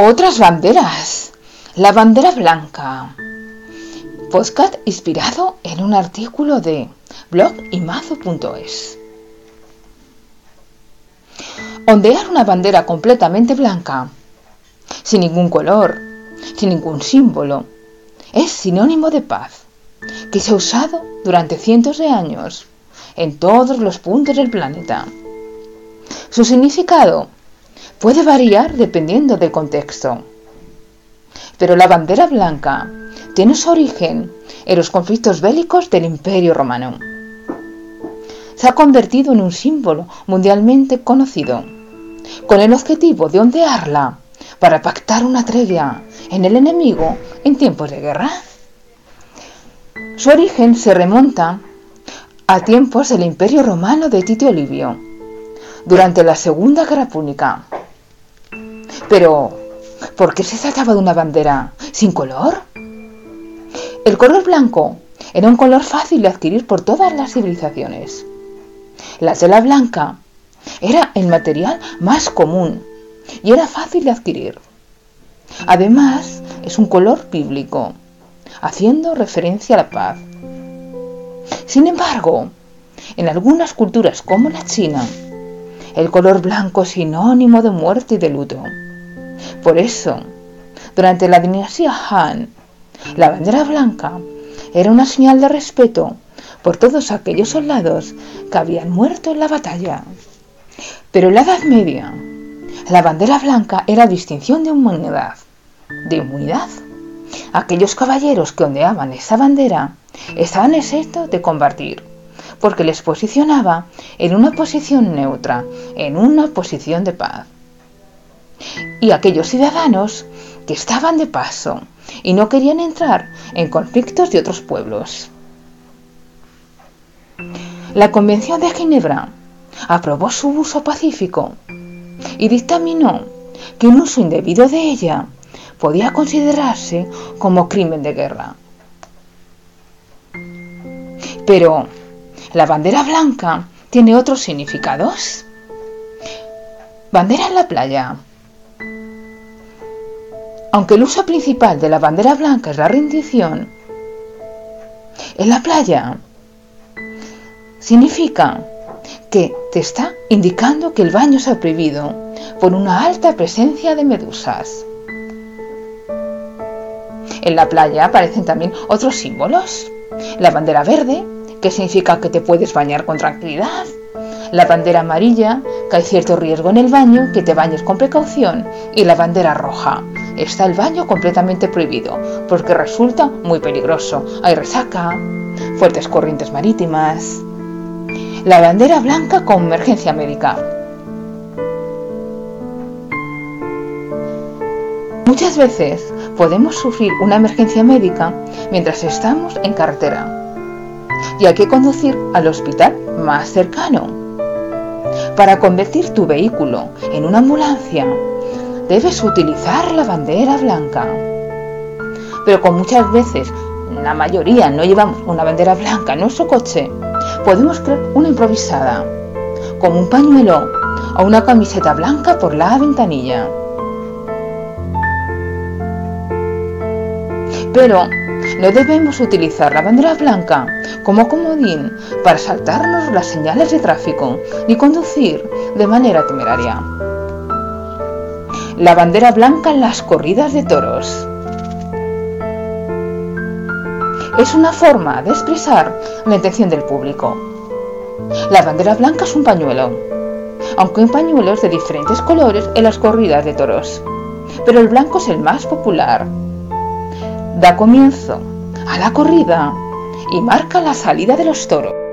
Otras banderas. La bandera blanca. Podcast inspirado en un artículo de blogimazo.es. Ondear una bandera completamente blanca, sin ningún color, sin ningún símbolo, es sinónimo de paz, que se ha usado durante cientos de años en todos los puntos del planeta. Su significado puede variar dependiendo del contexto. Pero la bandera blanca tiene su origen en los conflictos bélicos del Imperio Romano. Se ha convertido en un símbolo mundialmente conocido, con el objetivo de ondearla para pactar una tregua en el enemigo en tiempos de guerra. Su origen se remonta a tiempos del Imperio Romano de Tito Livio, durante la Segunda Guerra Púnica. Pero, ¿por qué se trataba de una bandera sin color? El color blanco era un color fácil de adquirir por todas las civilizaciones. La tela blanca era el material más común y era fácil de adquirir. Además, es un color bíblico, haciendo referencia a la paz. Sin embargo, en algunas culturas como la China, el color blanco es sinónimo de muerte y de luto. Por eso, durante la dinastía Han, la bandera blanca era una señal de respeto por todos aquellos soldados que habían muerto en la batalla. Pero en la Edad Media, la bandera blanca era distinción de humanidad. ¿De inmunidad? Aquellos caballeros que ondeaban esa bandera estaban exentos de combatir, porque les posicionaba en una posición neutra, en una posición de paz y aquellos ciudadanos que estaban de paso y no querían entrar en conflictos de otros pueblos. La Convención de Ginebra aprobó su uso pacífico y dictaminó que un uso indebido de ella podía considerarse como crimen de guerra. Pero, ¿la bandera blanca tiene otros significados? Bandera en la playa. Aunque el uso principal de la bandera blanca es la rendición, en la playa significa que te está indicando que el baño se ha prohibido por una alta presencia de medusas. En la playa aparecen también otros símbolos. La bandera verde, que significa que te puedes bañar con tranquilidad. La bandera amarilla, que hay cierto riesgo en el baño, que te bañes con precaución. Y la bandera roja, está el baño completamente prohibido, porque resulta muy peligroso. Hay resaca, fuertes corrientes marítimas. La bandera blanca con emergencia médica. Muchas veces podemos sufrir una emergencia médica mientras estamos en carretera y hay que conducir al hospital más cercano. Para convertir tu vehículo en una ambulancia, debes utilizar la bandera blanca. Pero como muchas veces la mayoría no llevamos una bandera blanca en nuestro coche, podemos crear una improvisada, como un pañuelo o una camiseta blanca por la ventanilla. Pero no debemos utilizar la bandera blanca como comodín para saltarnos las señales de tráfico ni conducir de manera temeraria la bandera blanca en las corridas de toros. Es una forma de expresar la intención del público. La bandera blanca es un pañuelo, aunque hay pañuelos de diferentes colores en las corridas de toros, pero el blanco es el más popular. Da comienzo a la corrida y marca la salida de los toros.